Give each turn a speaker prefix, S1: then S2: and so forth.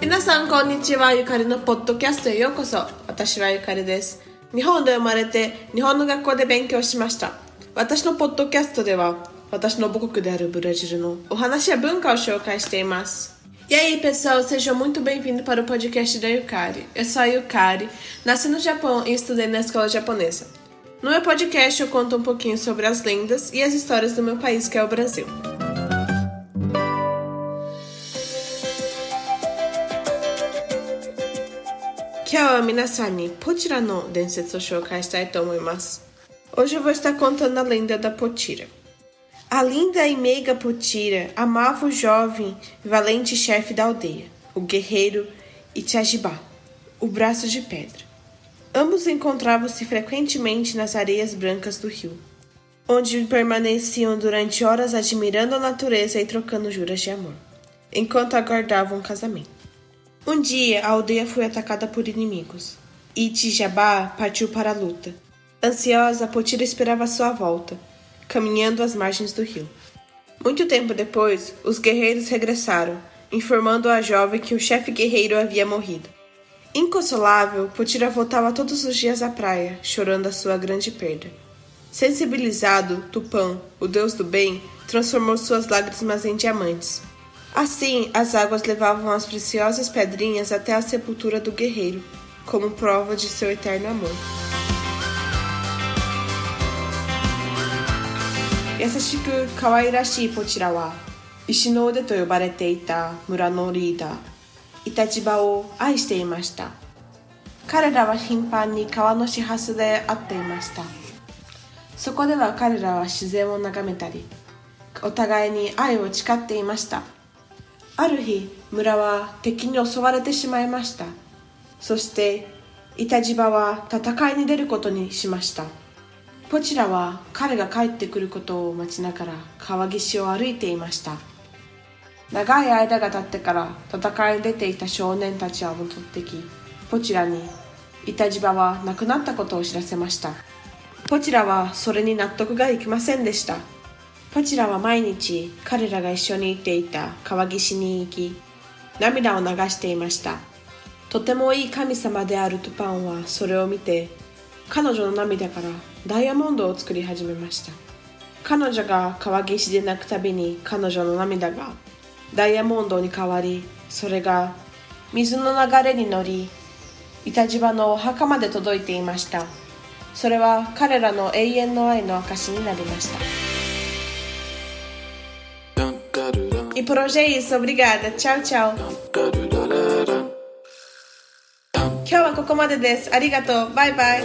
S1: 皆さんこんにちはゆかりのポッドキャストへようこそ私はゆかりです日本で生まれて日本の学校で勉強しました私のポッドキャスト de は私の母国 de era Brasil no o Hanashi é Bunka o show mas E aí, pessoal, sejam muito bem-vindos para o podcast da Yukari. Eu sou a Yukari, nasci no Japão e estudei na escola japonesa. No meu podcast eu conto um pouquinho sobre as lendas e as histórias do meu país, que é o Brasil. Potira no Shitai Hoje eu vou estar contando a lenda da Potira. A linda e meiga Potira amava o jovem e valente chefe da aldeia, o guerreiro Itajibá, o braço de pedra. Ambos encontravam-se frequentemente nas areias brancas do rio, onde permaneciam durante horas admirando a natureza e trocando juras de amor, enquanto aguardavam o casamento. Um dia, a aldeia foi atacada por inimigos. E Tijabá partiu para a luta. Ansiosa, Potira esperava sua volta, caminhando às margens do rio. Muito tempo depois, os guerreiros regressaram, informando a jovem que o chefe guerreiro havia morrido. Inconsolável, Potira voltava todos os dias à praia, chorando a sua grande perda. Sensibilizado, Tupã, o deus do bem, transformou suas lágrimas em diamantes. Assim, as águas levavam as preciosas pedrinhas até a sepultura do guerreiro, como prova de seu eterno amor. Yasashiku kawairashi potirawa. Ishinode de toyobarete. イタチバを愛していました。彼らは頻繁に川の始発で会っていました。そこでは彼らは自然を眺めたりお互いに愛を誓っていました。ある日村は敵に襲われてしまいました。そしてイタジバは戦いに出ることにしました。ポチラは彼が帰ってくることを待ちながら川岸を歩いていました。長い間が経ってから戦いに出ていた少年たちは戻ってきポチラにイタジバは亡くなったことを知らせました。ポチラはそれに納得がいきませんでした。ポチラは毎日彼らが一緒に行っていた川岸に行き涙を流していました。とてもいい神様であるトパンはそれを見て彼女の涙からダイヤモンドを作り始めました。彼女が川岸で泣くたびに彼女の涙がダイヤモンドに変わりそれが水の流れに乗り板島のお墓まで届いていましたそれは彼らの永遠の愛の証になりました E por hoje é isso, obrigada. Tchau, tchau. 今日はここまでです。ありがとう。バイバイ。